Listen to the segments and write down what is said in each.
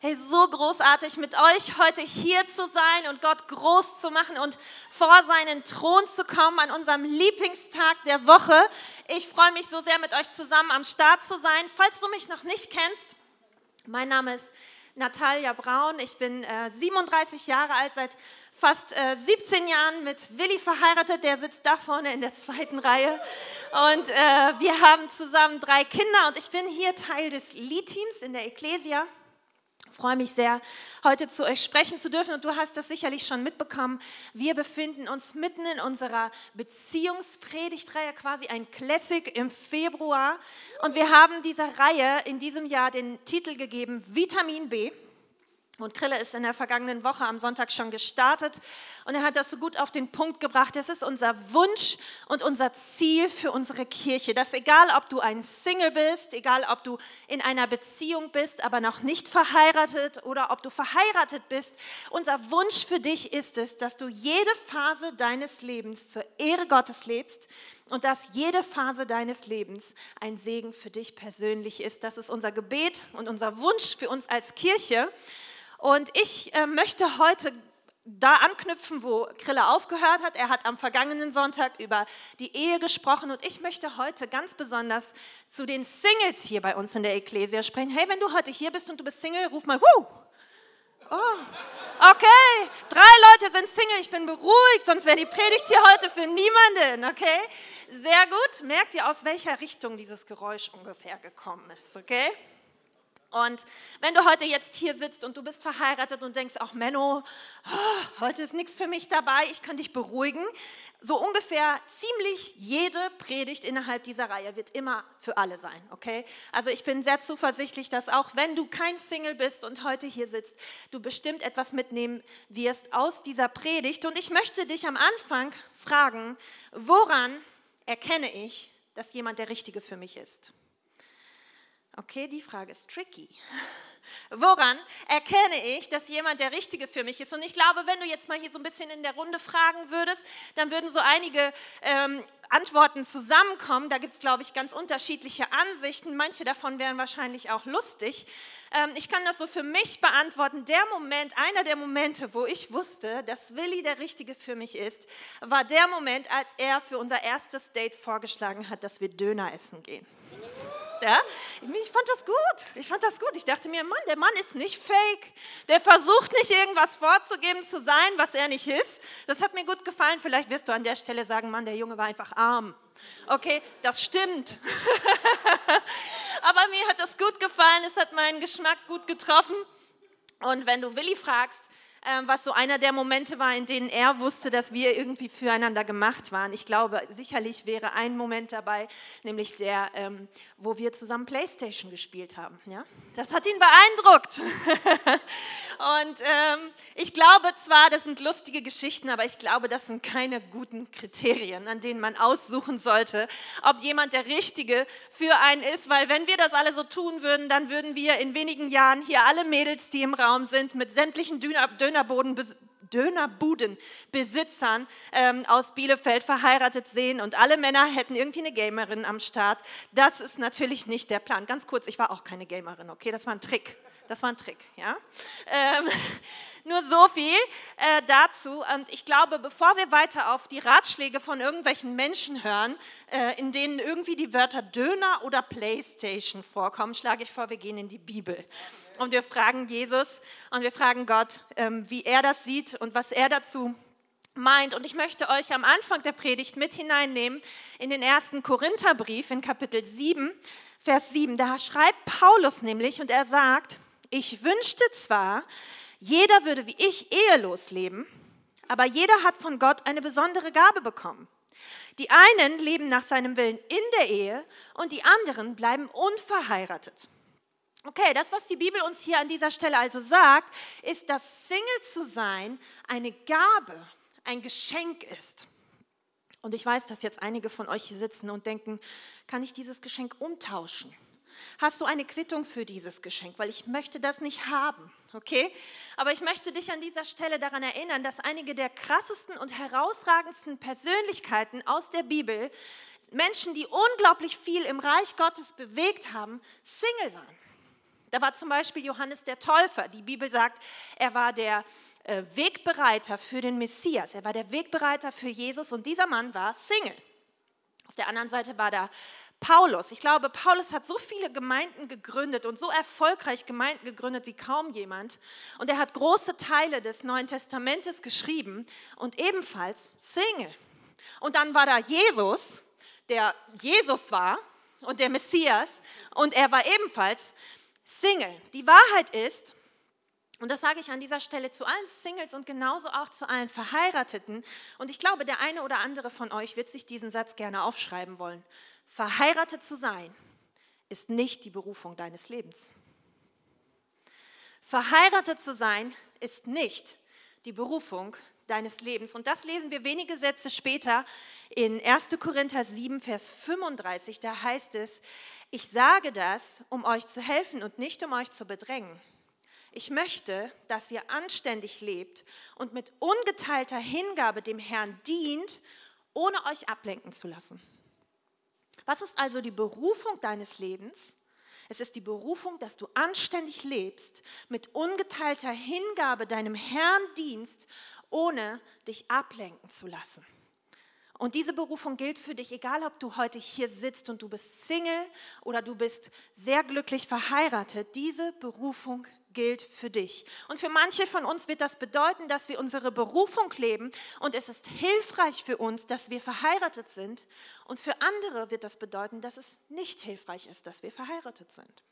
Hey, so großartig mit euch heute hier zu sein und Gott groß zu machen und vor seinen Thron zu kommen an unserem Lieblingstag der Woche. Ich freue mich so sehr mit euch zusammen am Start zu sein. Falls du mich noch nicht kennst, mein Name ist Natalia Braun. Ich bin äh, 37 Jahre alt, seit fast äh, 17 Jahren mit Willi verheiratet. Der sitzt da vorne in der zweiten Reihe. Und äh, wir haben zusammen drei Kinder und ich bin hier Teil des Lead-Teams in der Ecclesia. Ich freue mich sehr, heute zu euch sprechen zu dürfen und du hast das sicherlich schon mitbekommen. Wir befinden uns mitten in unserer Beziehungspredigtreihe, quasi ein Classic im Februar. Und wir haben dieser Reihe in diesem Jahr den Titel gegeben Vitamin B. Und Krille ist in der vergangenen Woche am Sonntag schon gestartet und er hat das so gut auf den Punkt gebracht. Das ist unser Wunsch und unser Ziel für unsere Kirche, dass egal ob du ein Single bist, egal ob du in einer Beziehung bist, aber noch nicht verheiratet oder ob du verheiratet bist, unser Wunsch für dich ist es, dass du jede Phase deines Lebens zur Ehre Gottes lebst und dass jede Phase deines Lebens ein Segen für dich persönlich ist. Das ist unser Gebet und unser Wunsch für uns als Kirche. Und ich äh, möchte heute da anknüpfen, wo Krille aufgehört hat. Er hat am vergangenen Sonntag über die Ehe gesprochen und ich möchte heute ganz besonders zu den Singles hier bei uns in der Ecclesia sprechen. Hey, wenn du heute hier bist und du bist Single, ruf mal, Wuh! Oh, okay, drei Leute sind Single, ich bin beruhigt, sonst wäre die Predigt hier heute für niemanden, okay? Sehr gut, merkt ihr, aus welcher Richtung dieses Geräusch ungefähr gekommen ist, okay? Und wenn du heute jetzt hier sitzt und du bist verheiratet und denkst, ach Menno, oh, heute ist nichts für mich dabei, ich kann dich beruhigen. So ungefähr ziemlich jede Predigt innerhalb dieser Reihe wird immer für alle sein, okay? Also ich bin sehr zuversichtlich, dass auch wenn du kein Single bist und heute hier sitzt, du bestimmt etwas mitnehmen wirst aus dieser Predigt. Und ich möchte dich am Anfang fragen, woran erkenne ich, dass jemand der Richtige für mich ist? Okay, die Frage ist tricky. Woran erkenne ich, dass jemand der Richtige für mich ist? Und ich glaube, wenn du jetzt mal hier so ein bisschen in der Runde fragen würdest, dann würden so einige ähm, Antworten zusammenkommen. Da gibt es, glaube ich, ganz unterschiedliche Ansichten. Manche davon wären wahrscheinlich auch lustig. Ähm, ich kann das so für mich beantworten. Der Moment, einer der Momente, wo ich wusste, dass Willi der Richtige für mich ist, war der Moment, als er für unser erstes Date vorgeschlagen hat, dass wir Döner essen gehen. Ja? Ich fand das gut. Ich fand das gut. Ich dachte mir, Mann, der Mann ist nicht fake. Der versucht nicht irgendwas vorzugeben zu sein, was er nicht ist. Das hat mir gut gefallen. Vielleicht wirst du an der Stelle sagen, Mann, der Junge war einfach arm. Okay, das stimmt. Aber mir hat das gut gefallen. Es hat meinen Geschmack gut getroffen. Und wenn du Willi fragst, was so einer der Momente war, in denen er wusste, dass wir irgendwie füreinander gemacht waren. Ich glaube, sicherlich wäre ein Moment dabei, nämlich der, ähm, wo wir zusammen Playstation gespielt haben. Ja? Das hat ihn beeindruckt. Und ähm, ich glaube zwar, das sind lustige Geschichten, aber ich glaube, das sind keine guten Kriterien, an denen man aussuchen sollte, ob jemand der Richtige für einen ist, weil wenn wir das alle so tun würden, dann würden wir in wenigen Jahren hier alle Mädels, die im Raum sind, mit sämtlichen Döner Dönerbudenbesitzern ähm, aus Bielefeld verheiratet sehen und alle Männer hätten irgendwie eine Gamerin am Start. Das ist natürlich nicht der Plan. Ganz kurz, ich war auch keine Gamerin, okay? Das war ein Trick. Das war ein Trick, ja? Ähm, nur so viel äh, dazu. Und ich glaube, bevor wir weiter auf die Ratschläge von irgendwelchen Menschen hören, äh, in denen irgendwie die Wörter Döner oder Playstation vorkommen, schlage ich vor, wir gehen in die Bibel. Und wir fragen Jesus und wir fragen Gott, ähm, wie er das sieht und was er dazu meint. Und ich möchte euch am Anfang der Predigt mit hineinnehmen in den ersten Korintherbrief in Kapitel 7, Vers 7. Da schreibt Paulus nämlich und er sagt, ich wünschte zwar, jeder würde wie ich ehelos leben, aber jeder hat von Gott eine besondere Gabe bekommen. Die einen leben nach seinem Willen in der Ehe und die anderen bleiben unverheiratet. Okay, das, was die Bibel uns hier an dieser Stelle also sagt, ist, dass Single zu sein eine Gabe, ein Geschenk ist. Und ich weiß, dass jetzt einige von euch hier sitzen und denken, kann ich dieses Geschenk umtauschen? Hast du eine Quittung für dieses Geschenk? Weil ich möchte das nicht haben, okay? Aber ich möchte dich an dieser Stelle daran erinnern, dass einige der krassesten und herausragendsten Persönlichkeiten aus der Bibel, Menschen, die unglaublich viel im Reich Gottes bewegt haben, Single waren. Da war zum Beispiel Johannes der Täufer. Die Bibel sagt, er war der äh, Wegbereiter für den Messias. Er war der Wegbereiter für Jesus und dieser Mann war Single. Auf der anderen Seite war da Paulus. Ich glaube, Paulus hat so viele Gemeinden gegründet und so erfolgreich Gemeinden gegründet wie kaum jemand. Und er hat große Teile des Neuen Testamentes geschrieben und ebenfalls Single. Und dann war da Jesus, der Jesus war und der Messias und er war ebenfalls Single. Die Wahrheit ist, und das sage ich an dieser Stelle zu allen Singles und genauso auch zu allen Verheirateten. Und ich glaube, der eine oder andere von euch wird sich diesen Satz gerne aufschreiben wollen. Verheiratet zu sein ist nicht die Berufung deines Lebens. Verheiratet zu sein ist nicht die Berufung deines Lebens. Und das lesen wir wenige Sätze später in 1. Korinther 7, Vers 35. Da heißt es, ich sage das, um euch zu helfen und nicht um euch zu bedrängen. Ich möchte, dass ihr anständig lebt und mit ungeteilter Hingabe dem Herrn dient, ohne euch ablenken zu lassen. Was ist also die Berufung deines Lebens? Es ist die Berufung, dass du anständig lebst, mit ungeteilter Hingabe deinem Herrn dienst, ohne dich ablenken zu lassen. Und diese Berufung gilt für dich, egal ob du heute hier sitzt und du bist Single oder du bist sehr glücklich verheiratet. Diese Berufung gilt für dich. Und für manche von uns wird das bedeuten, dass wir unsere Berufung leben und es ist hilfreich für uns, dass wir verheiratet sind. Und für andere wird das bedeuten, dass es nicht hilfreich ist, dass wir verheiratet sind.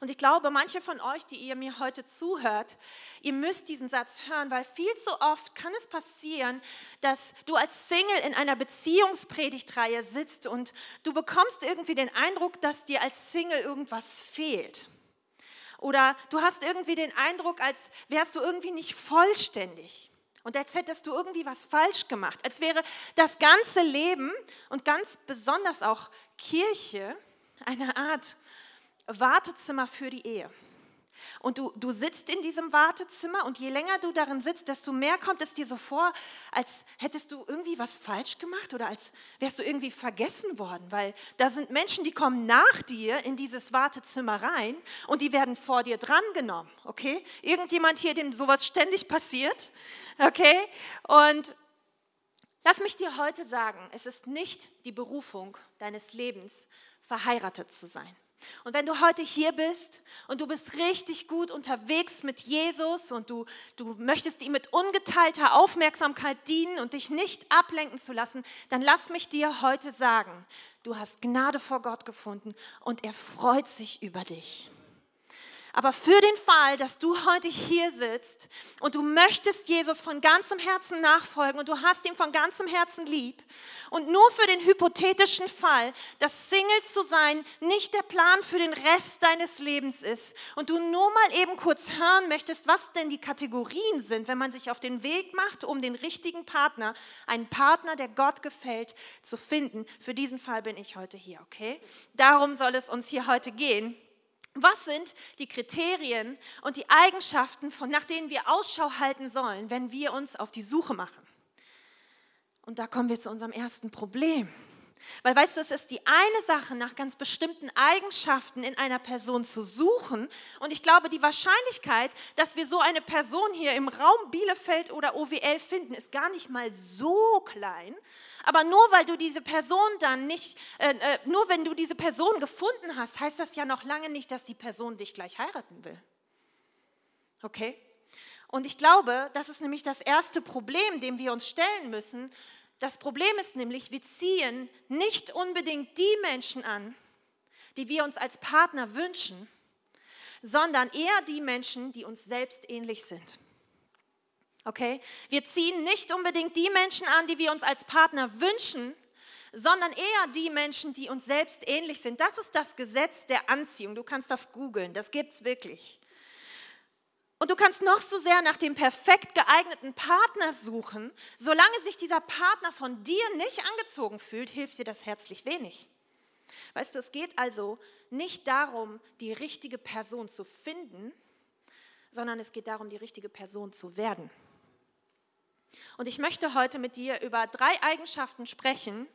Und ich glaube, manche von euch, die ihr mir heute zuhört, ihr müsst diesen Satz hören, weil viel zu oft kann es passieren, dass du als Single in einer Beziehungspredigtreihe sitzt und du bekommst irgendwie den Eindruck, dass dir als Single irgendwas fehlt. Oder du hast irgendwie den Eindruck, als wärst du irgendwie nicht vollständig und als hättest du irgendwie was falsch gemacht, als wäre das ganze Leben und ganz besonders auch Kirche eine Art Wartezimmer für die Ehe. Und du, du sitzt in diesem Wartezimmer und je länger du darin sitzt, desto mehr kommt es dir so vor, als hättest du irgendwie was falsch gemacht oder als wärst du irgendwie vergessen worden, weil da sind Menschen, die kommen nach dir in dieses Wartezimmer rein und die werden vor dir drangenommen, okay? Irgendjemand hier, dem sowas ständig passiert, okay? Und lass mich dir heute sagen, es ist nicht die Berufung deines Lebens, verheiratet zu sein. Und wenn du heute hier bist und du bist richtig gut unterwegs mit Jesus und du, du möchtest ihm mit ungeteilter Aufmerksamkeit dienen und dich nicht ablenken zu lassen, dann lass mich dir heute sagen, du hast Gnade vor Gott gefunden und er freut sich über dich. Aber für den Fall, dass du heute hier sitzt und du möchtest Jesus von ganzem Herzen nachfolgen und du hast ihn von ganzem Herzen lieb und nur für den hypothetischen Fall, dass Single zu sein nicht der Plan für den Rest deines Lebens ist und du nur mal eben kurz hören möchtest, was denn die Kategorien sind, wenn man sich auf den Weg macht, um den richtigen Partner, einen Partner, der Gott gefällt, zu finden. Für diesen Fall bin ich heute hier, okay? Darum soll es uns hier heute gehen. Was sind die Kriterien und die Eigenschaften, von, nach denen wir Ausschau halten sollen, wenn wir uns auf die Suche machen? Und da kommen wir zu unserem ersten Problem. Weil weißt du, es ist die eine Sache, nach ganz bestimmten Eigenschaften in einer Person zu suchen. Und ich glaube, die Wahrscheinlichkeit, dass wir so eine Person hier im Raum Bielefeld oder OWL finden, ist gar nicht mal so klein. Aber nur weil du diese Person dann nicht, äh, äh, nur wenn du diese Person gefunden hast, heißt das ja noch lange nicht, dass die Person dich gleich heiraten will. Okay? Und ich glaube, das ist nämlich das erste Problem, dem wir uns stellen müssen, das Problem ist nämlich, wir ziehen nicht unbedingt die Menschen an, die wir uns als Partner wünschen, sondern eher die Menschen, die uns selbst ähnlich sind. Okay? Wir ziehen nicht unbedingt die Menschen an, die wir uns als Partner wünschen, sondern eher die Menschen, die uns selbst ähnlich sind. Das ist das Gesetz der Anziehung. Du kannst das googeln, das gibt es wirklich. Und du kannst noch so sehr nach dem perfekt geeigneten Partner suchen. Solange sich dieser Partner von dir nicht angezogen fühlt, hilft dir das herzlich wenig. Weißt du, es geht also nicht darum, die richtige Person zu finden, sondern es geht darum, die richtige Person zu werden. Und ich möchte heute mit dir über drei Eigenschaften sprechen,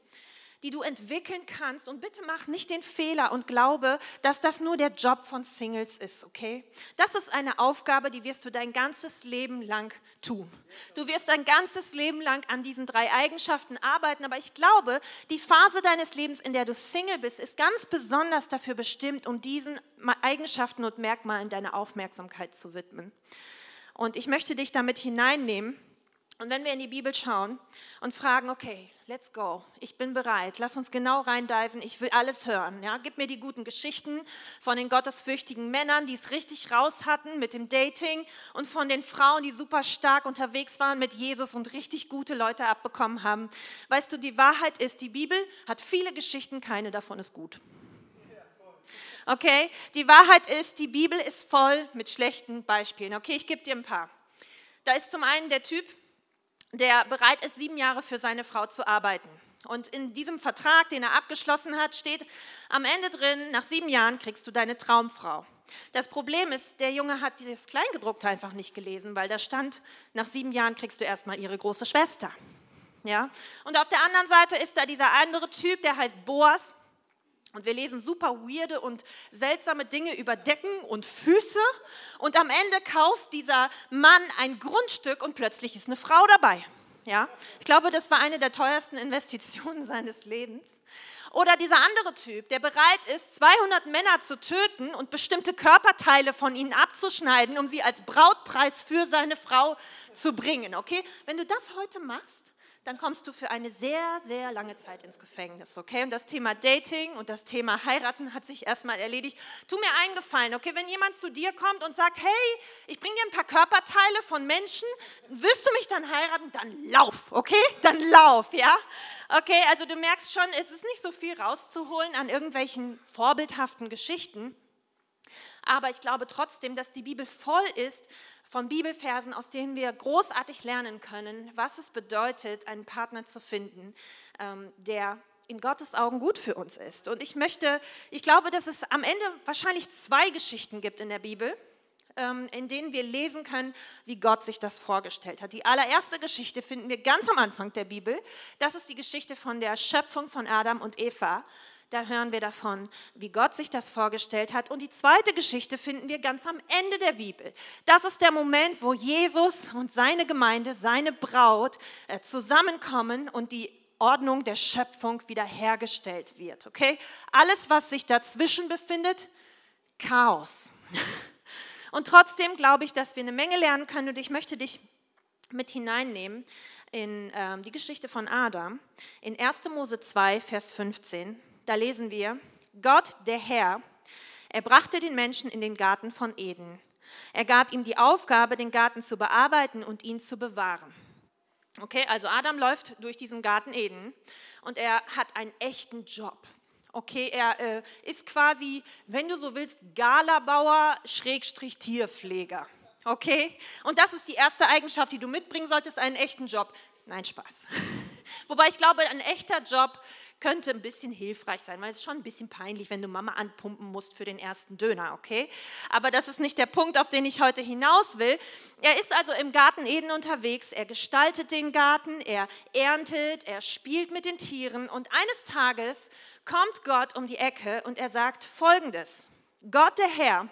die du entwickeln kannst. Und bitte mach nicht den Fehler und glaube, dass das nur der Job von Singles ist, okay? Das ist eine Aufgabe, die wirst du dein ganzes Leben lang tun. Du wirst dein ganzes Leben lang an diesen drei Eigenschaften arbeiten, aber ich glaube, die Phase deines Lebens, in der du Single bist, ist ganz besonders dafür bestimmt, um diesen Eigenschaften und Merkmalen deine Aufmerksamkeit zu widmen. Und ich möchte dich damit hineinnehmen und wenn wir in die Bibel schauen und fragen, okay, let's go, ich bin bereit, lass uns genau reindiven, ich will alles hören. Ja? Gib mir die guten Geschichten von den gottesfürchtigen Männern, die es richtig raus hatten mit dem Dating und von den Frauen, die super stark unterwegs waren mit Jesus und richtig gute Leute abbekommen haben. Weißt du, die Wahrheit ist, die Bibel hat viele Geschichten, keine davon ist gut. Okay, die Wahrheit ist, die Bibel ist voll mit schlechten Beispielen. Okay, ich gebe dir ein paar. Da ist zum einen der Typ, der bereit ist, sieben Jahre für seine Frau zu arbeiten. Und in diesem Vertrag, den er abgeschlossen hat, steht am Ende drin, nach sieben Jahren kriegst du deine Traumfrau. Das Problem ist, der Junge hat dieses Kleingedruckte einfach nicht gelesen, weil da stand, nach sieben Jahren kriegst du erstmal ihre große Schwester. Ja? Und auf der anderen Seite ist da dieser andere Typ, der heißt Boas. Und wir lesen super weirde und seltsame Dinge über Decken und Füße. Und am Ende kauft dieser Mann ein Grundstück und plötzlich ist eine Frau dabei. Ja? Ich glaube, das war eine der teuersten Investitionen seines Lebens. Oder dieser andere Typ, der bereit ist, 200 Männer zu töten und bestimmte Körperteile von ihnen abzuschneiden, um sie als Brautpreis für seine Frau zu bringen. Okay? Wenn du das heute machst, dann kommst du für eine sehr, sehr lange Zeit ins Gefängnis, okay? Und das Thema Dating und das Thema Heiraten hat sich erstmal erledigt. Tu mir eingefallen, okay? Wenn jemand zu dir kommt und sagt, hey, ich bringe dir ein paar Körperteile von Menschen, willst du mich dann heiraten? Dann lauf, okay? Dann lauf, ja? Okay, also du merkst schon, es ist nicht so viel rauszuholen an irgendwelchen vorbildhaften Geschichten. Aber ich glaube trotzdem, dass die Bibel voll ist von Bibelversen, aus denen wir großartig lernen können, was es bedeutet, einen Partner zu finden, ähm, der in Gottes Augen gut für uns ist. Und ich möchte, ich glaube, dass es am Ende wahrscheinlich zwei Geschichten gibt in der Bibel, ähm, in denen wir lesen können, wie Gott sich das vorgestellt hat. Die allererste Geschichte finden wir ganz am Anfang der Bibel. Das ist die Geschichte von der Schöpfung von Adam und Eva da hören wir davon, wie Gott sich das vorgestellt hat. Und die zweite Geschichte finden wir ganz am Ende der Bibel. Das ist der Moment, wo Jesus und seine Gemeinde, seine Braut äh, zusammenkommen und die Ordnung der Schöpfung wiederhergestellt wird. Okay? Alles, was sich dazwischen befindet, Chaos. Und trotzdem glaube ich, dass wir eine Menge lernen können und ich möchte dich mit hineinnehmen in äh, die Geschichte von Adam. In 1. Mose 2, Vers 15 da lesen wir, Gott, der Herr, er brachte den Menschen in den Garten von Eden. Er gab ihm die Aufgabe, den Garten zu bearbeiten und ihn zu bewahren. Okay, also Adam läuft durch diesen Garten Eden und er hat einen echten Job. Okay, er äh, ist quasi, wenn du so willst, Galabauer, Schrägstrich Tierpfleger. Okay, und das ist die erste Eigenschaft, die du mitbringen solltest, einen echten Job. Nein, Spaß. Wobei ich glaube, ein echter Job könnte ein bisschen hilfreich sein, weil es ist schon ein bisschen peinlich, wenn du Mama anpumpen musst für den ersten Döner, okay? Aber das ist nicht der Punkt, auf den ich heute hinaus will. Er ist also im Garten Eden unterwegs, er gestaltet den Garten, er erntet, er spielt mit den Tieren und eines Tages kommt Gott um die Ecke und er sagt folgendes. Gott der Herr,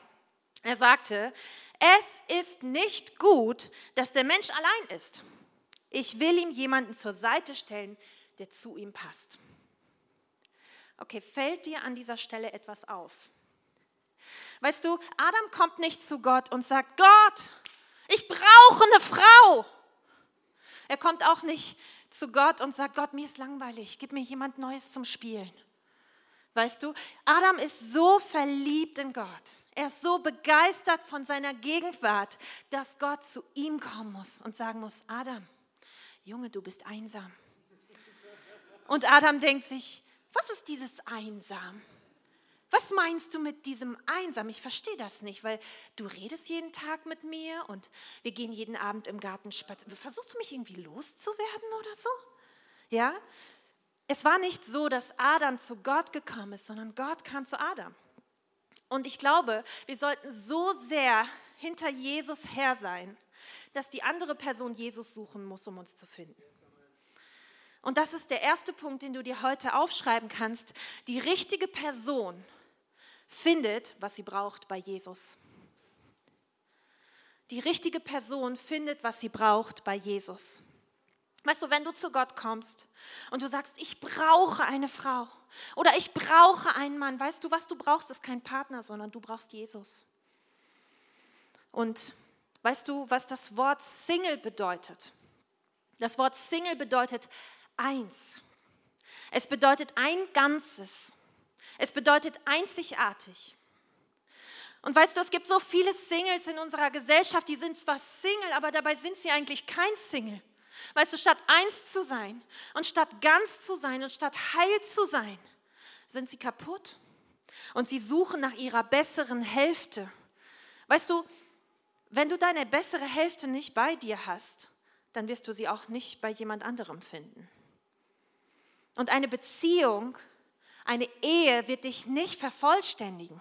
er sagte, es ist nicht gut, dass der Mensch allein ist. Ich will ihm jemanden zur Seite stellen, der zu ihm passt. Okay, fällt dir an dieser Stelle etwas auf? Weißt du, Adam kommt nicht zu Gott und sagt, Gott, ich brauche eine Frau. Er kommt auch nicht zu Gott und sagt, Gott, mir ist langweilig, gib mir jemand Neues zum Spielen. Weißt du, Adam ist so verliebt in Gott. Er ist so begeistert von seiner Gegenwart, dass Gott zu ihm kommen muss und sagen muss, Adam, Junge, du bist einsam. Und Adam denkt sich, was ist dieses einsam? Was meinst du mit diesem einsam? Ich verstehe das nicht, weil du redest jeden Tag mit mir und wir gehen jeden Abend im Garten spazieren. Versuchst du mich irgendwie loszuwerden oder so? Ja? Es war nicht so, dass Adam zu Gott gekommen ist, sondern Gott kam zu Adam. Und ich glaube, wir sollten so sehr hinter Jesus her sein, dass die andere Person Jesus suchen muss, um uns zu finden. Und das ist der erste Punkt, den du dir heute aufschreiben kannst. Die richtige Person findet, was sie braucht bei Jesus. Die richtige Person findet, was sie braucht bei Jesus. Weißt du, wenn du zu Gott kommst und du sagst, ich brauche eine Frau oder ich brauche einen Mann, weißt du, was du brauchst, ist kein Partner, sondern du brauchst Jesus. Und weißt du, was das Wort Single bedeutet? Das Wort Single bedeutet eins. Es bedeutet ein Ganzes. Es bedeutet einzigartig. Und weißt du, es gibt so viele Singles in unserer Gesellschaft, die sind zwar Single, aber dabei sind sie eigentlich kein Single. Weißt du, statt eins zu sein und statt ganz zu sein und statt heil zu sein, sind sie kaputt und sie suchen nach ihrer besseren Hälfte. Weißt du, wenn du deine bessere Hälfte nicht bei dir hast, dann wirst du sie auch nicht bei jemand anderem finden. Und eine Beziehung, eine Ehe wird dich nicht vervollständigen.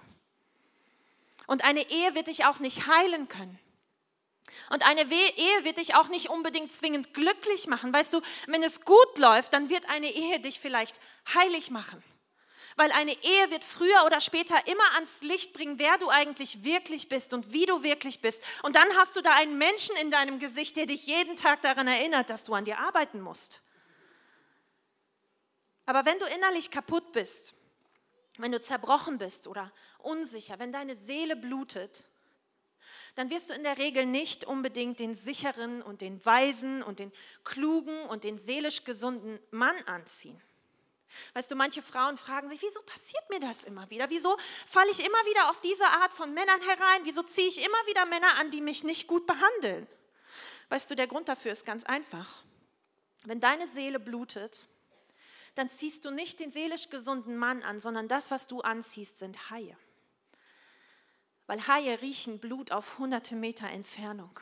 Und eine Ehe wird dich auch nicht heilen können. Und eine Ehe wird dich auch nicht unbedingt zwingend glücklich machen. Weißt du, wenn es gut läuft, dann wird eine Ehe dich vielleicht heilig machen weil eine Ehe wird früher oder später immer ans Licht bringen, wer du eigentlich wirklich bist und wie du wirklich bist. Und dann hast du da einen Menschen in deinem Gesicht, der dich jeden Tag daran erinnert, dass du an dir arbeiten musst. Aber wenn du innerlich kaputt bist, wenn du zerbrochen bist oder unsicher, wenn deine Seele blutet, dann wirst du in der Regel nicht unbedingt den sicheren und den weisen und den klugen und den seelisch gesunden Mann anziehen. Weißt du, manche Frauen fragen sich, wieso passiert mir das immer wieder? Wieso falle ich immer wieder auf diese Art von Männern herein? Wieso ziehe ich immer wieder Männer an, die mich nicht gut behandeln? Weißt du, der Grund dafür ist ganz einfach. Wenn deine Seele blutet, dann ziehst du nicht den seelisch gesunden Mann an, sondern das, was du anziehst, sind Haie. Weil Haie riechen Blut auf hunderte Meter Entfernung.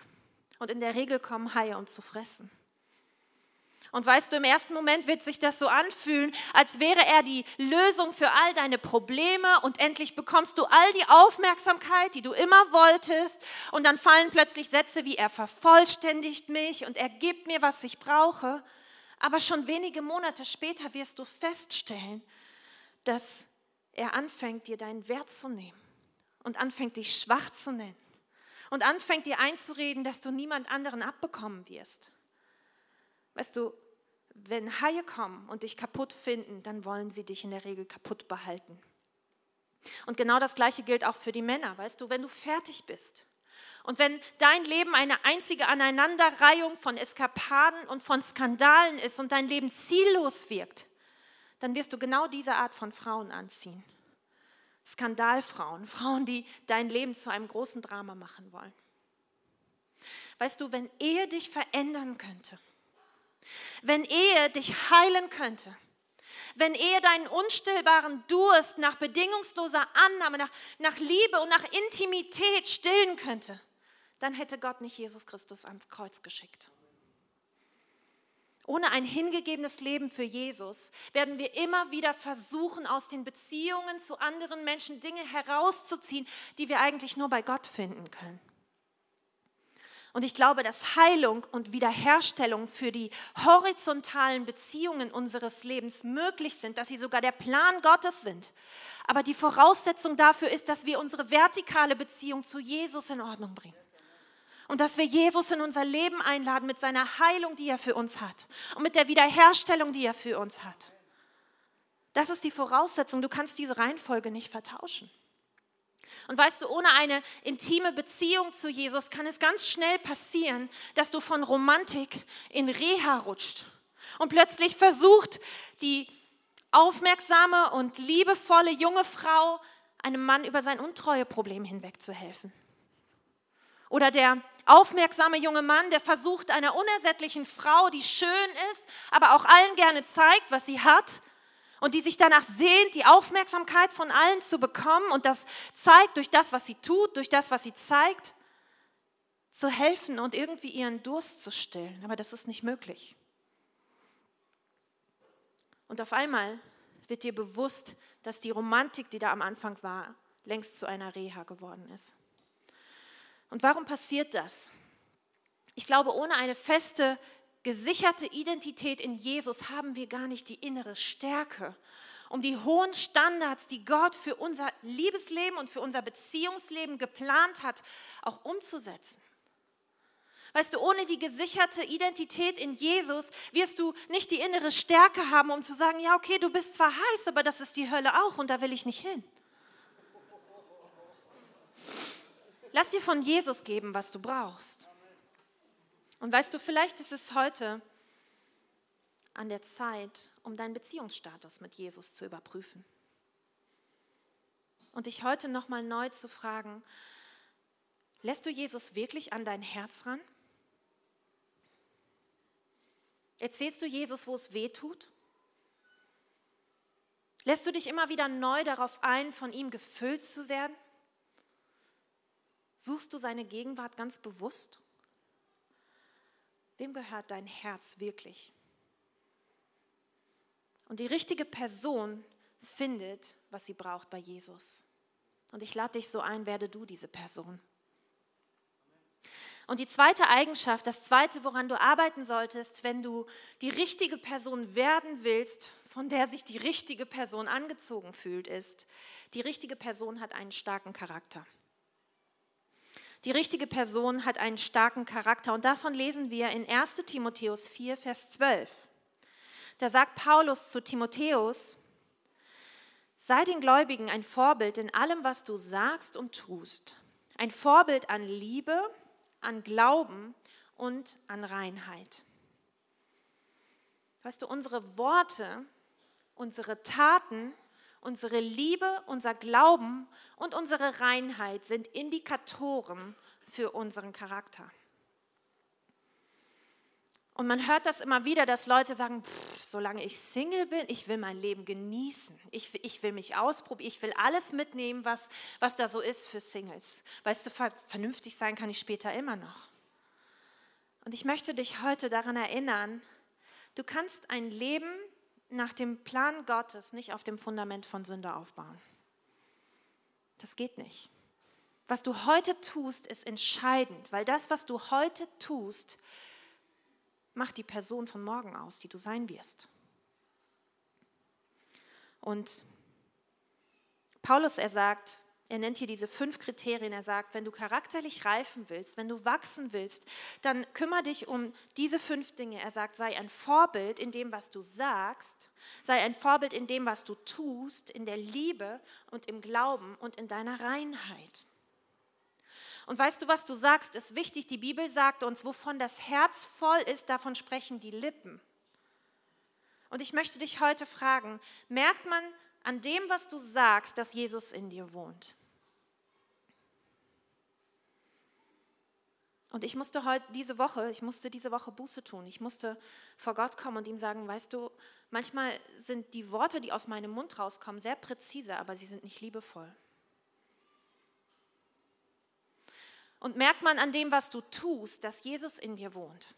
Und in der Regel kommen Haie, um zu fressen. Und weißt du, im ersten Moment wird sich das so anfühlen, als wäre er die Lösung für all deine Probleme und endlich bekommst du all die Aufmerksamkeit, die du immer wolltest. Und dann fallen plötzlich Sätze wie, er vervollständigt mich und er gibt mir, was ich brauche. Aber schon wenige Monate später wirst du feststellen, dass er anfängt, dir deinen Wert zu nehmen und anfängt, dich schwach zu nennen und anfängt, dir einzureden, dass du niemand anderen abbekommen wirst. Weißt du, wenn Haie kommen und dich kaputt finden, dann wollen sie dich in der Regel kaputt behalten. Und genau das Gleiche gilt auch für die Männer. Weißt du, wenn du fertig bist und wenn dein Leben eine einzige Aneinanderreihung von Eskapaden und von Skandalen ist und dein Leben ziellos wirkt, dann wirst du genau diese Art von Frauen anziehen. Skandalfrauen, Frauen, die dein Leben zu einem großen Drama machen wollen. Weißt du, wenn Ehe dich verändern könnte, wenn Ehe dich heilen könnte, wenn Ehe deinen unstillbaren Durst nach bedingungsloser Annahme, nach, nach Liebe und nach Intimität stillen könnte, dann hätte Gott nicht Jesus Christus ans Kreuz geschickt. Ohne ein hingegebenes Leben für Jesus werden wir immer wieder versuchen, aus den Beziehungen zu anderen Menschen Dinge herauszuziehen, die wir eigentlich nur bei Gott finden können. Und ich glaube, dass Heilung und Wiederherstellung für die horizontalen Beziehungen unseres Lebens möglich sind, dass sie sogar der Plan Gottes sind. Aber die Voraussetzung dafür ist, dass wir unsere vertikale Beziehung zu Jesus in Ordnung bringen. Und dass wir Jesus in unser Leben einladen mit seiner Heilung, die er für uns hat. Und mit der Wiederherstellung, die er für uns hat. Das ist die Voraussetzung. Du kannst diese Reihenfolge nicht vertauschen. Und weißt du, ohne eine intime Beziehung zu Jesus kann es ganz schnell passieren, dass du von Romantik in Reha rutscht und plötzlich versucht, die aufmerksame und liebevolle junge Frau einem Mann über sein Untreueproblem hinwegzuhelfen. Oder der aufmerksame junge Mann, der versucht, einer unersättlichen Frau, die schön ist, aber auch allen gerne zeigt, was sie hat, und die sich danach sehnt, die Aufmerksamkeit von allen zu bekommen und das zeigt durch das, was sie tut, durch das, was sie zeigt, zu helfen und irgendwie ihren Durst zu stillen. Aber das ist nicht möglich. Und auf einmal wird dir bewusst, dass die Romantik, die da am Anfang war, längst zu einer Reha geworden ist. Und warum passiert das? Ich glaube, ohne eine feste, gesicherte Identität in Jesus haben wir gar nicht die innere Stärke, um die hohen Standards, die Gott für unser Liebesleben und für unser Beziehungsleben geplant hat, auch umzusetzen. Weißt du, ohne die gesicherte Identität in Jesus wirst du nicht die innere Stärke haben, um zu sagen, ja, okay, du bist zwar heiß, aber das ist die Hölle auch und da will ich nicht hin. Lass dir von Jesus geben, was du brauchst. Und weißt du, vielleicht ist es heute an der Zeit, um deinen Beziehungsstatus mit Jesus zu überprüfen. Und dich heute nochmal neu zu fragen, lässt du Jesus wirklich an dein Herz ran? Erzählst du Jesus, wo es weh tut? Lässt du dich immer wieder neu darauf ein, von ihm gefüllt zu werden? Suchst du seine Gegenwart ganz bewusst? Wem gehört dein Herz wirklich? Und die richtige Person findet, was sie braucht bei Jesus. Und ich lade dich so ein, werde du diese Person. Und die zweite Eigenschaft, das zweite, woran du arbeiten solltest, wenn du die richtige Person werden willst, von der sich die richtige Person angezogen fühlt, ist, die richtige Person hat einen starken Charakter. Die richtige Person hat einen starken Charakter und davon lesen wir in 1 Timotheus 4, Vers 12. Da sagt Paulus zu Timotheus, sei den Gläubigen ein Vorbild in allem, was du sagst und tust. Ein Vorbild an Liebe, an Glauben und an Reinheit. Weißt du, unsere Worte, unsere Taten, unsere Liebe, unser Glauben und unsere Reinheit sind Indikatoren für unseren Charakter. Und man hört das immer wieder, dass Leute sagen, pff, solange ich Single bin, ich will mein Leben genießen. Ich, ich will mich ausprobieren. Ich will alles mitnehmen, was, was da so ist für Singles. Weißt du, vernünftig sein kann ich später immer noch. Und ich möchte dich heute daran erinnern, du kannst ein Leben nach dem Plan Gottes nicht auf dem Fundament von Sünde aufbauen. Das geht nicht. Was du heute tust, ist entscheidend, weil das, was du heute tust, macht die Person von morgen aus, die du sein wirst. Und Paulus, er sagt, er nennt hier diese fünf Kriterien. Er sagt, wenn du charakterlich reifen willst, wenn du wachsen willst, dann kümmere dich um diese fünf Dinge. Er sagt, sei ein Vorbild in dem, was du sagst, sei ein Vorbild in dem, was du tust, in der Liebe und im Glauben und in deiner Reinheit. Und weißt du, was du sagst, ist wichtig. Die Bibel sagt uns, wovon das Herz voll ist, davon sprechen die Lippen. Und ich möchte dich heute fragen, merkt man an dem, was du sagst, dass Jesus in dir wohnt? Und ich musste heute diese Woche, ich musste diese Woche Buße tun. Ich musste vor Gott kommen und ihm sagen, weißt du, manchmal sind die Worte, die aus meinem Mund rauskommen, sehr präzise, aber sie sind nicht liebevoll. Und merkt man an dem, was du tust, dass Jesus in dir wohnt?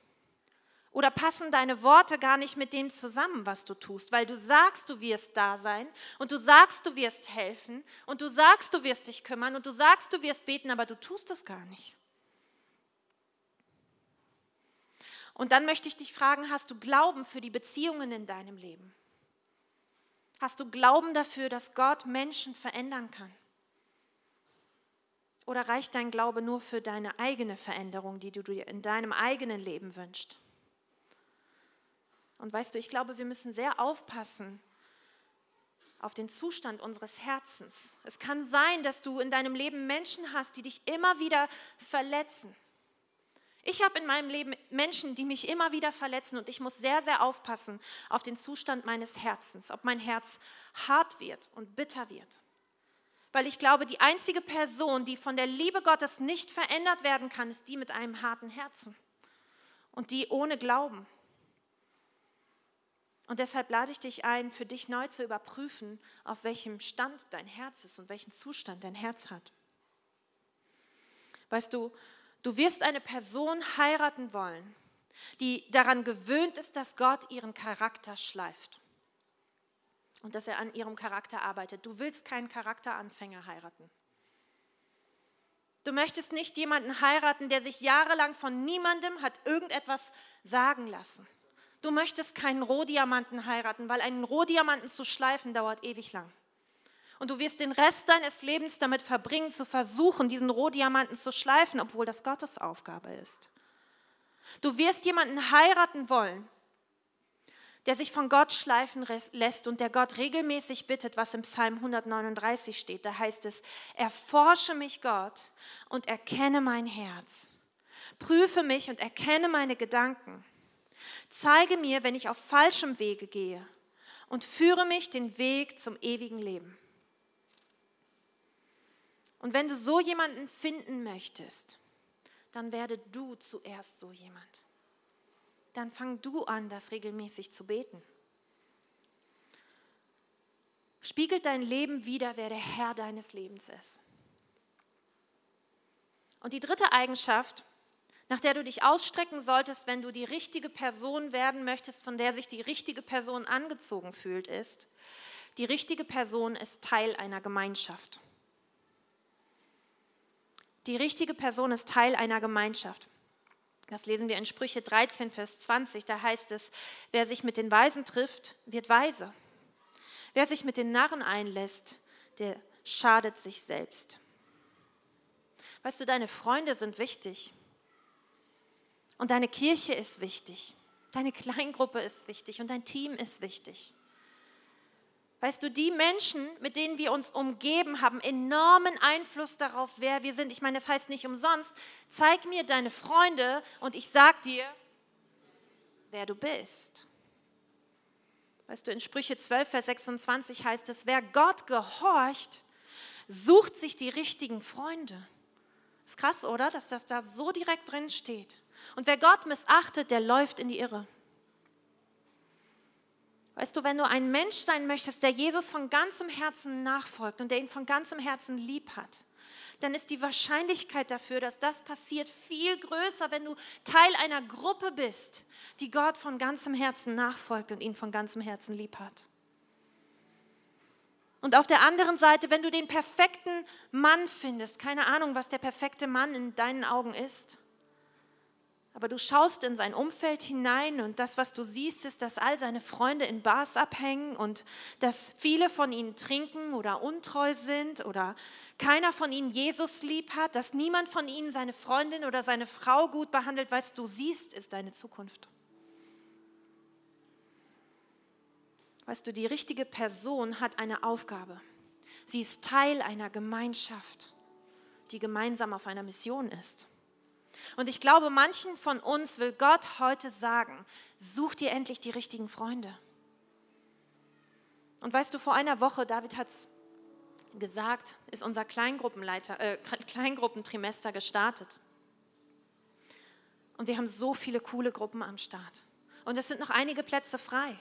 Oder passen deine Worte gar nicht mit dem zusammen, was du tust, weil du sagst, du wirst da sein und du sagst, du wirst helfen und du sagst, du wirst dich kümmern und du sagst, du wirst beten, aber du tust es gar nicht. Und dann möchte ich dich fragen, hast du Glauben für die Beziehungen in deinem Leben? Hast du Glauben dafür, dass Gott Menschen verändern kann? Oder reicht dein Glaube nur für deine eigene Veränderung, die du dir in deinem eigenen Leben wünschst? Und weißt du, ich glaube, wir müssen sehr aufpassen auf den Zustand unseres Herzens. Es kann sein, dass du in deinem Leben Menschen hast, die dich immer wieder verletzen. Ich habe in meinem Leben Menschen, die mich immer wieder verletzen und ich muss sehr, sehr aufpassen auf den Zustand meines Herzens, ob mein Herz hart wird und bitter wird weil ich glaube, die einzige Person, die von der Liebe Gottes nicht verändert werden kann, ist die mit einem harten Herzen und die ohne Glauben. Und deshalb lade ich dich ein, für dich neu zu überprüfen, auf welchem Stand dein Herz ist und welchen Zustand dein Herz hat. Weißt du, du wirst eine Person heiraten wollen, die daran gewöhnt ist, dass Gott ihren Charakter schleift und dass er an ihrem Charakter arbeitet. Du willst keinen Charakteranfänger heiraten. Du möchtest nicht jemanden heiraten, der sich jahrelang von niemandem hat irgendetwas sagen lassen. Du möchtest keinen Rohdiamanten heiraten, weil einen Rohdiamanten zu schleifen dauert ewig lang. Und du wirst den Rest deines Lebens damit verbringen, zu versuchen, diesen Rohdiamanten zu schleifen, obwohl das Gottes Aufgabe ist. Du wirst jemanden heiraten wollen, der sich von Gott schleifen lässt und der Gott regelmäßig bittet, was im Psalm 139 steht. Da heißt es, erforsche mich Gott und erkenne mein Herz. Prüfe mich und erkenne meine Gedanken. Zeige mir, wenn ich auf falschem Wege gehe und führe mich den Weg zum ewigen Leben. Und wenn du so jemanden finden möchtest, dann werde du zuerst so jemand dann fang du an, das regelmäßig zu beten. Spiegelt dein Leben wieder, wer der Herr deines Lebens ist. Und die dritte Eigenschaft, nach der du dich ausstrecken solltest, wenn du die richtige Person werden möchtest, von der sich die richtige Person angezogen fühlt, ist, die richtige Person ist Teil einer Gemeinschaft. Die richtige Person ist Teil einer Gemeinschaft. Das lesen wir in Sprüche 13, Vers 20. Da heißt es, wer sich mit den Weisen trifft, wird weise. Wer sich mit den Narren einlässt, der schadet sich selbst. Weißt du, deine Freunde sind wichtig. Und deine Kirche ist wichtig. Deine Kleingruppe ist wichtig und dein Team ist wichtig. Weißt du, die Menschen, mit denen wir uns umgeben, haben enormen Einfluss darauf, wer wir sind. Ich meine, das heißt nicht umsonst, zeig mir deine Freunde und ich sag dir, wer du bist. Weißt du, in Sprüche 12, Vers 26 heißt es, wer Gott gehorcht, sucht sich die richtigen Freunde. Ist krass, oder? Dass das da so direkt drin steht. Und wer Gott missachtet, der läuft in die Irre. Weißt du, wenn du ein Mensch sein möchtest, der Jesus von ganzem Herzen nachfolgt und der ihn von ganzem Herzen lieb hat, dann ist die Wahrscheinlichkeit dafür, dass das passiert, viel größer, wenn du Teil einer Gruppe bist, die Gott von ganzem Herzen nachfolgt und ihn von ganzem Herzen lieb hat. Und auf der anderen Seite, wenn du den perfekten Mann findest, keine Ahnung, was der perfekte Mann in deinen Augen ist, aber du schaust in sein Umfeld hinein und das, was du siehst, ist, dass all seine Freunde in Bars abhängen und dass viele von ihnen trinken oder untreu sind oder keiner von ihnen Jesus lieb hat, dass niemand von ihnen seine Freundin oder seine Frau gut behandelt, was du siehst, ist deine Zukunft. Weißt du, die richtige Person hat eine Aufgabe. Sie ist Teil einer Gemeinschaft, die gemeinsam auf einer Mission ist. Und ich glaube, manchen von uns will Gott heute sagen, such dir endlich die richtigen Freunde. Und weißt du, vor einer Woche, David hat es gesagt, ist unser Kleingruppenleiter, äh, Kleingruppentrimester gestartet. Und wir haben so viele coole Gruppen am Start. Und es sind noch einige Plätze frei.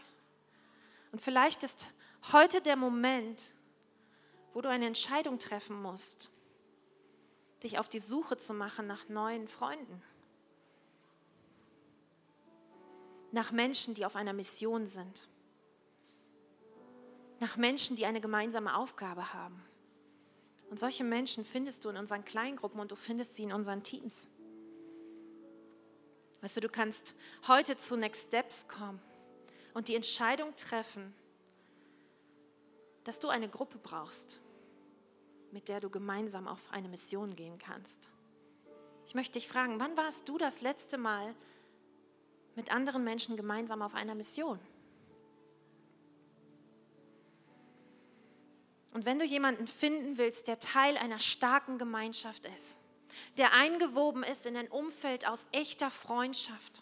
Und vielleicht ist heute der Moment, wo du eine Entscheidung treffen musst dich auf die Suche zu machen nach neuen Freunden. Nach Menschen, die auf einer Mission sind. Nach Menschen, die eine gemeinsame Aufgabe haben. Und solche Menschen findest du in unseren Kleingruppen und du findest sie in unseren Teams. Weißt du, du kannst heute zu Next Steps kommen und die Entscheidung treffen, dass du eine Gruppe brauchst, mit der du gemeinsam auf eine Mission gehen kannst. Ich möchte dich fragen, wann warst du das letzte Mal mit anderen Menschen gemeinsam auf einer Mission? Und wenn du jemanden finden willst, der Teil einer starken Gemeinschaft ist, der eingewoben ist in ein Umfeld aus echter Freundschaft,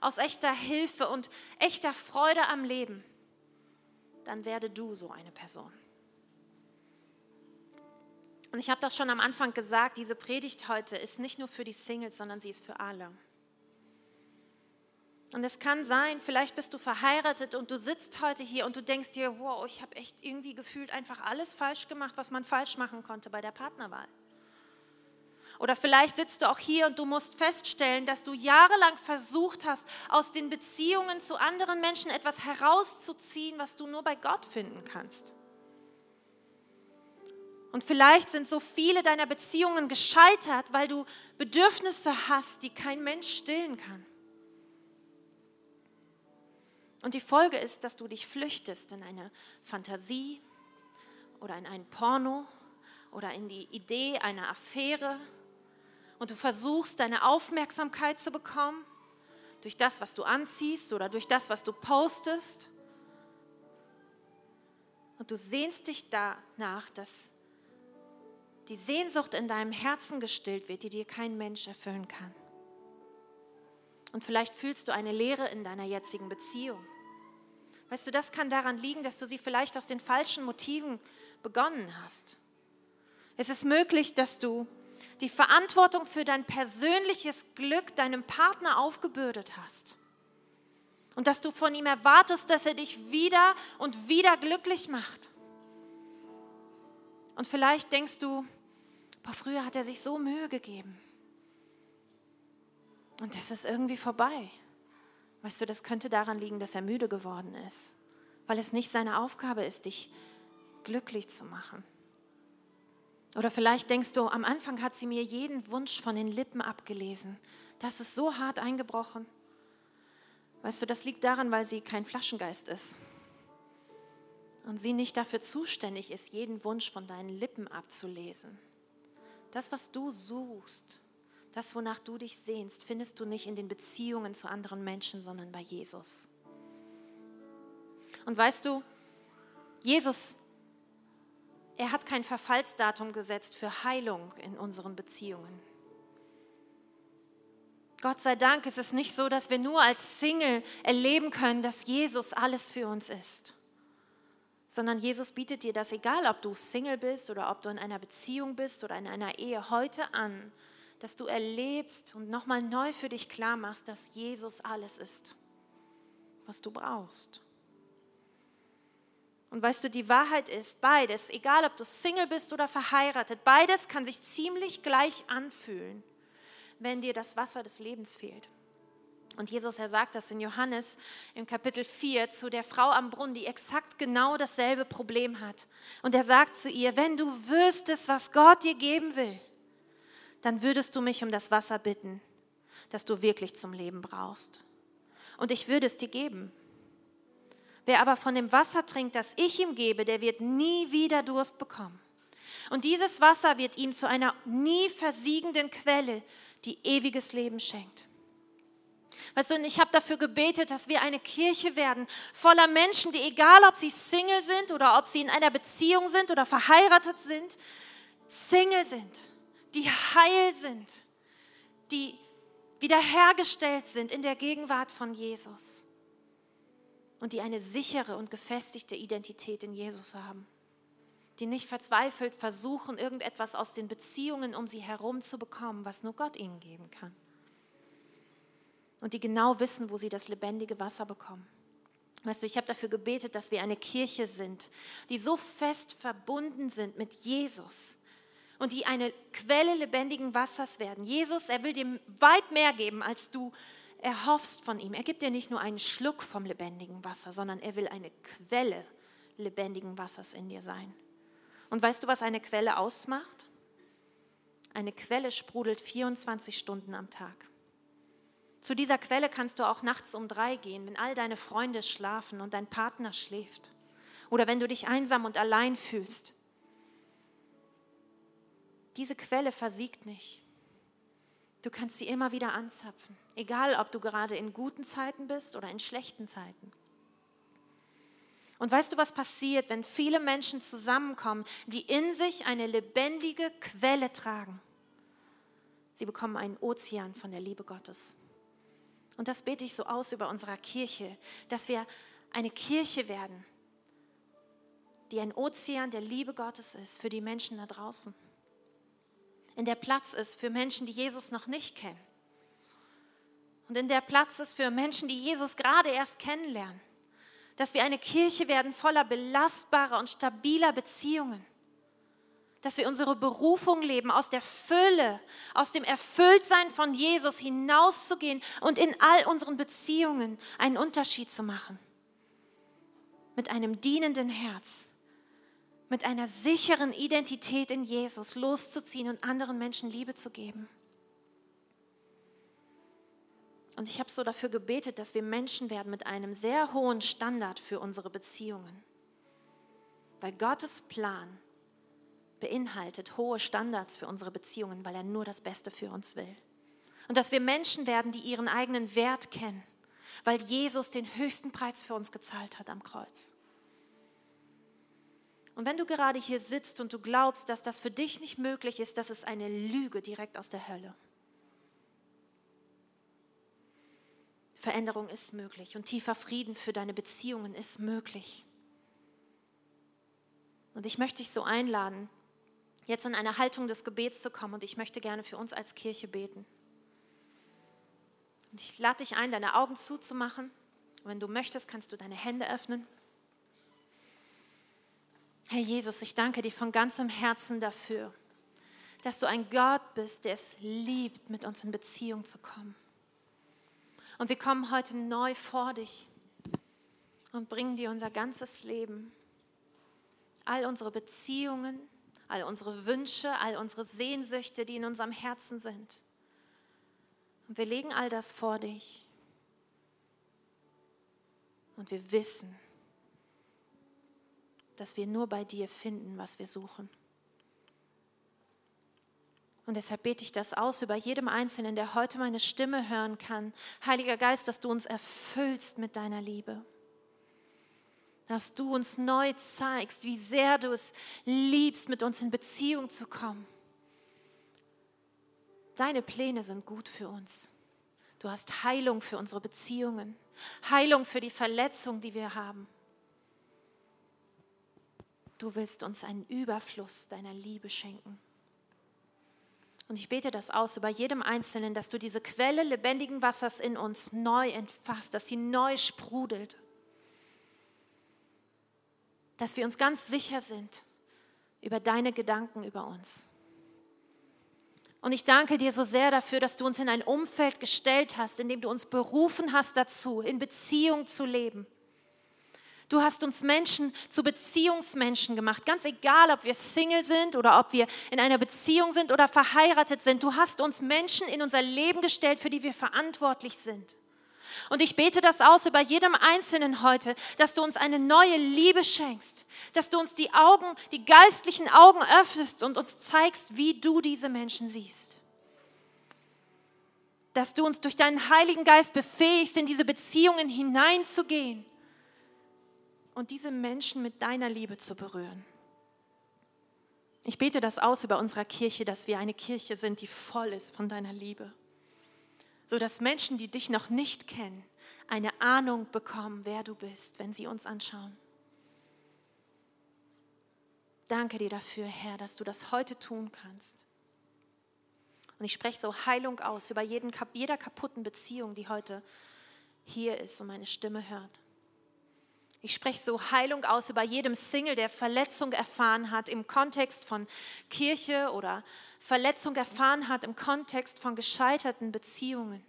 aus echter Hilfe und echter Freude am Leben, dann werde du so eine Person. Und ich habe das schon am Anfang gesagt, diese Predigt heute ist nicht nur für die Singles, sondern sie ist für alle. Und es kann sein, vielleicht bist du verheiratet und du sitzt heute hier und du denkst dir, wow, ich habe echt irgendwie gefühlt einfach alles falsch gemacht, was man falsch machen konnte bei der Partnerwahl. Oder vielleicht sitzt du auch hier und du musst feststellen, dass du jahrelang versucht hast, aus den Beziehungen zu anderen Menschen etwas herauszuziehen, was du nur bei Gott finden kannst. Und vielleicht sind so viele deiner Beziehungen gescheitert, weil du Bedürfnisse hast, die kein Mensch stillen kann. Und die Folge ist, dass du dich flüchtest in eine Fantasie oder in ein Porno oder in die Idee einer Affäre und du versuchst deine Aufmerksamkeit zu bekommen durch das, was du anziehst oder durch das, was du postest. Und du sehnst dich danach, dass die Sehnsucht in deinem Herzen gestillt wird, die dir kein Mensch erfüllen kann. Und vielleicht fühlst du eine Leere in deiner jetzigen Beziehung. Weißt du, das kann daran liegen, dass du sie vielleicht aus den falschen Motiven begonnen hast. Es ist möglich, dass du die Verantwortung für dein persönliches Glück deinem Partner aufgebürdet hast. Und dass du von ihm erwartest, dass er dich wieder und wieder glücklich macht. Und vielleicht denkst du, boah, früher hat er sich so Mühe gegeben. Und das ist irgendwie vorbei. Weißt du, das könnte daran liegen, dass er müde geworden ist, weil es nicht seine Aufgabe ist, dich glücklich zu machen. Oder vielleicht denkst du, am Anfang hat sie mir jeden Wunsch von den Lippen abgelesen. Das ist so hart eingebrochen. Weißt du, das liegt daran, weil sie kein Flaschengeist ist. Und sie nicht dafür zuständig ist, jeden Wunsch von deinen Lippen abzulesen. Das, was du suchst, das, wonach du dich sehnst, findest du nicht in den Beziehungen zu anderen Menschen, sondern bei Jesus. Und weißt du, Jesus, er hat kein Verfallsdatum gesetzt für Heilung in unseren Beziehungen. Gott sei Dank ist es nicht so, dass wir nur als Single erleben können, dass Jesus alles für uns ist sondern Jesus bietet dir das, egal ob du Single bist oder ob du in einer Beziehung bist oder in einer Ehe, heute an, dass du erlebst und nochmal neu für dich klar machst, dass Jesus alles ist, was du brauchst. Und weißt du, die Wahrheit ist, beides, egal ob du Single bist oder verheiratet, beides kann sich ziemlich gleich anfühlen, wenn dir das Wasser des Lebens fehlt. Und Jesus, er sagt das in Johannes im Kapitel 4 zu der Frau am Brunnen, die exakt genau dasselbe Problem hat. Und er sagt zu ihr, wenn du wüsstest, was Gott dir geben will, dann würdest du mich um das Wasser bitten, das du wirklich zum Leben brauchst. Und ich würde es dir geben. Wer aber von dem Wasser trinkt, das ich ihm gebe, der wird nie wieder Durst bekommen. Und dieses Wasser wird ihm zu einer nie versiegenden Quelle, die ewiges Leben schenkt. Weißt du, und ich habe dafür gebetet, dass wir eine Kirche werden voller Menschen, die egal ob sie Single sind oder ob sie in einer Beziehung sind oder verheiratet sind, Single sind, die heil sind, die wiederhergestellt sind in der Gegenwart von Jesus und die eine sichere und gefestigte Identität in Jesus haben, die nicht verzweifelt versuchen, irgendetwas aus den Beziehungen um sie herum zu bekommen, was nur Gott ihnen geben kann und die genau wissen, wo sie das lebendige Wasser bekommen. Weißt du, ich habe dafür gebetet, dass wir eine Kirche sind, die so fest verbunden sind mit Jesus und die eine Quelle lebendigen Wassers werden. Jesus, er will dir weit mehr geben, als du erhoffst von ihm. Er gibt dir nicht nur einen Schluck vom lebendigen Wasser, sondern er will eine Quelle lebendigen Wassers in dir sein. Und weißt du, was eine Quelle ausmacht? Eine Quelle sprudelt 24 Stunden am Tag. Zu dieser Quelle kannst du auch nachts um drei gehen, wenn all deine Freunde schlafen und dein Partner schläft. Oder wenn du dich einsam und allein fühlst. Diese Quelle versiegt nicht. Du kannst sie immer wieder anzapfen, egal ob du gerade in guten Zeiten bist oder in schlechten Zeiten. Und weißt du, was passiert, wenn viele Menschen zusammenkommen, die in sich eine lebendige Quelle tragen? Sie bekommen einen Ozean von der Liebe Gottes. Und das bete ich so aus über unserer Kirche, dass wir eine Kirche werden, die ein Ozean der Liebe Gottes ist für die Menschen da draußen. In der Platz ist für Menschen, die Jesus noch nicht kennen. und in der Platz ist für Menschen, die Jesus gerade erst kennenlernen. Dass wir eine Kirche werden voller belastbarer und stabiler Beziehungen. Dass wir unsere Berufung leben, aus der Fülle, aus dem Erfülltsein von Jesus hinauszugehen und in all unseren Beziehungen einen Unterschied zu machen. Mit einem dienenden Herz, mit einer sicheren Identität in Jesus loszuziehen und anderen Menschen Liebe zu geben. Und ich habe so dafür gebetet, dass wir Menschen werden mit einem sehr hohen Standard für unsere Beziehungen. Weil Gottes Plan beinhaltet hohe Standards für unsere Beziehungen, weil er nur das Beste für uns will. Und dass wir Menschen werden, die ihren eigenen Wert kennen, weil Jesus den höchsten Preis für uns gezahlt hat am Kreuz. Und wenn du gerade hier sitzt und du glaubst, dass das für dich nicht möglich ist, das ist eine Lüge direkt aus der Hölle. Veränderung ist möglich und tiefer Frieden für deine Beziehungen ist möglich. Und ich möchte dich so einladen, jetzt in eine Haltung des Gebets zu kommen und ich möchte gerne für uns als Kirche beten. Und ich lade dich ein, deine Augen zuzumachen. Und wenn du möchtest, kannst du deine Hände öffnen. Herr Jesus, ich danke dir von ganzem Herzen dafür, dass du ein Gott bist, der es liebt, mit uns in Beziehung zu kommen. Und wir kommen heute neu vor dich und bringen dir unser ganzes Leben, all unsere Beziehungen, all unsere Wünsche, all unsere Sehnsüchte, die in unserem Herzen sind. Und wir legen all das vor dich. Und wir wissen, dass wir nur bei dir finden, was wir suchen. Und deshalb bete ich das aus über jedem Einzelnen, der heute meine Stimme hören kann. Heiliger Geist, dass du uns erfüllst mit deiner Liebe. Dass du uns neu zeigst, wie sehr du es liebst, mit uns in Beziehung zu kommen. Deine Pläne sind gut für uns. Du hast Heilung für unsere Beziehungen, Heilung für die Verletzung, die wir haben. Du willst uns einen Überfluss deiner Liebe schenken. Und ich bete das aus über jedem Einzelnen, dass du diese Quelle lebendigen Wassers in uns neu entfasst, dass sie neu sprudelt. Dass wir uns ganz sicher sind über deine Gedanken über uns. Und ich danke dir so sehr dafür, dass du uns in ein Umfeld gestellt hast, in dem du uns berufen hast dazu, in Beziehung zu leben. Du hast uns Menschen zu Beziehungsmenschen gemacht, ganz egal, ob wir Single sind oder ob wir in einer Beziehung sind oder verheiratet sind. Du hast uns Menschen in unser Leben gestellt, für die wir verantwortlich sind. Und ich bete das aus über jedem Einzelnen heute, dass du uns eine neue Liebe schenkst, dass du uns die Augen, die geistlichen Augen öffnest und uns zeigst, wie du diese Menschen siehst. Dass du uns durch deinen Heiligen Geist befähigst, in diese Beziehungen hineinzugehen und diese Menschen mit deiner Liebe zu berühren. Ich bete das aus über unserer Kirche, dass wir eine Kirche sind, die voll ist von deiner Liebe, so dass Menschen, die dich noch nicht kennen, eine Ahnung bekommen, wer du bist, wenn sie uns anschauen. Danke dir dafür, Herr, dass du das heute tun kannst. Und ich spreche so Heilung aus über jeden, jeder kaputten Beziehung, die heute hier ist und meine Stimme hört. Ich spreche so Heilung aus über jedem Single, der Verletzung erfahren hat im Kontext von Kirche oder Verletzung erfahren hat im Kontext von gescheiterten Beziehungen.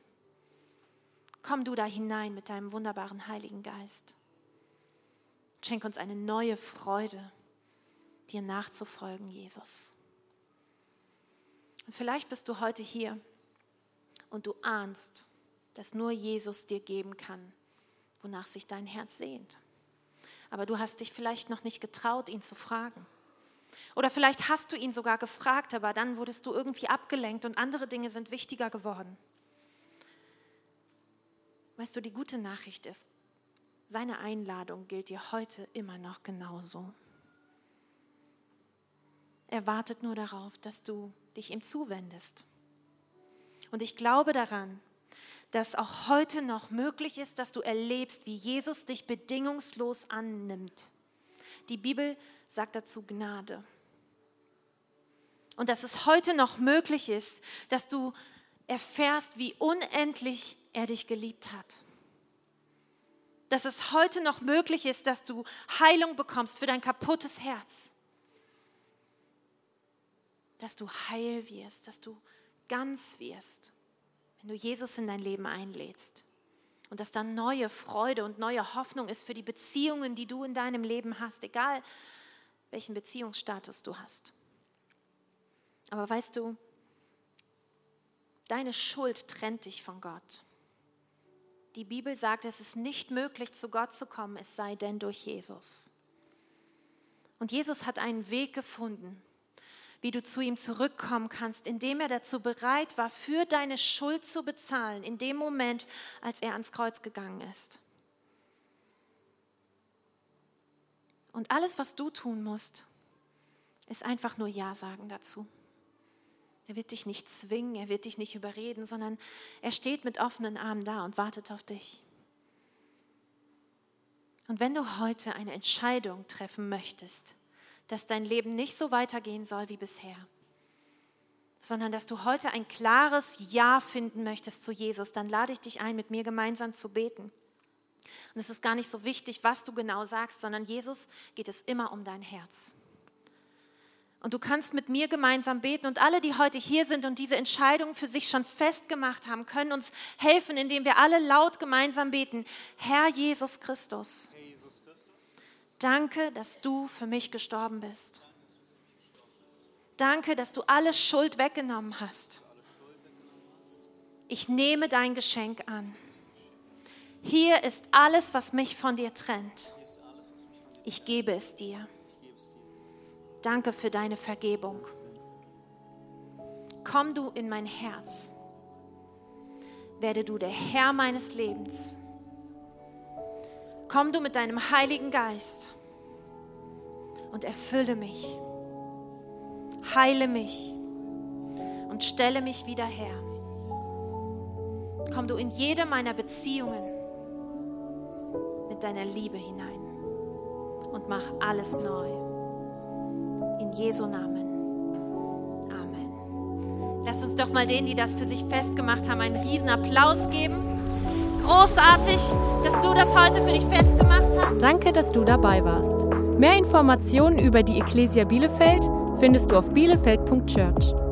Komm du da hinein mit deinem wunderbaren Heiligen Geist. Schenk uns eine neue Freude, dir nachzufolgen, Jesus. Und vielleicht bist du heute hier und du ahnst, dass nur Jesus dir geben kann, wonach sich dein Herz sehnt aber du hast dich vielleicht noch nicht getraut, ihn zu fragen. Oder vielleicht hast du ihn sogar gefragt, aber dann wurdest du irgendwie abgelenkt und andere Dinge sind wichtiger geworden. Weißt du, die gute Nachricht ist, seine Einladung gilt dir heute immer noch genauso. Er wartet nur darauf, dass du dich ihm zuwendest. Und ich glaube daran, dass auch heute noch möglich ist, dass du erlebst, wie Jesus dich bedingungslos annimmt. Die Bibel sagt dazu Gnade. Und dass es heute noch möglich ist, dass du erfährst, wie unendlich er dich geliebt hat. Dass es heute noch möglich ist, dass du Heilung bekommst für dein kaputtes Herz. Dass du heil wirst, dass du ganz wirst, wenn du Jesus in dein Leben einlädst. Und dass dann neue Freude und neue Hoffnung ist für die Beziehungen, die du in deinem Leben hast, egal welchen Beziehungsstatus du hast. Aber weißt du, deine Schuld trennt dich von Gott. Die Bibel sagt, es ist nicht möglich, zu Gott zu kommen, es sei denn durch Jesus. Und Jesus hat einen Weg gefunden, wie du zu ihm zurückkommen kannst, indem er dazu bereit war, für deine Schuld zu bezahlen, in dem Moment, als er ans Kreuz gegangen ist. Und alles, was du tun musst, ist einfach nur Ja sagen dazu. Er wird dich nicht zwingen, er wird dich nicht überreden, sondern er steht mit offenen Armen da und wartet auf dich. Und wenn du heute eine Entscheidung treffen möchtest, dass dein Leben nicht so weitergehen soll wie bisher, sondern dass du heute ein klares Ja finden möchtest zu Jesus, dann lade ich dich ein, mit mir gemeinsam zu beten. Und es ist gar nicht so wichtig, was du genau sagst, sondern Jesus geht es immer um dein Herz. Und du kannst mit mir gemeinsam beten und alle, die heute hier sind und diese Entscheidung für sich schon festgemacht haben, können uns helfen, indem wir alle laut gemeinsam beten. Herr Jesus Christus, Danke, dass du für mich gestorben bist. Danke, dass du alle Schuld weggenommen hast. Ich nehme dein Geschenk an. Hier ist alles, was mich von dir trennt. Ich gebe es dir. Danke für deine Vergebung. Komm du in mein Herz. Werde du der Herr meines Lebens. Komm du mit deinem Heiligen Geist und erfülle mich, heile mich und stelle mich wieder her. Komm du in jede meiner Beziehungen mit deiner Liebe hinein und mach alles neu. In Jesu Namen. Amen. Lass uns doch mal denen, die das für sich festgemacht haben, einen riesen Applaus geben großartig, dass du das heute für dich festgemacht hast. Danke, dass du dabei warst. Mehr Informationen über die Ecclesia Bielefeld findest du auf bielefeld.church.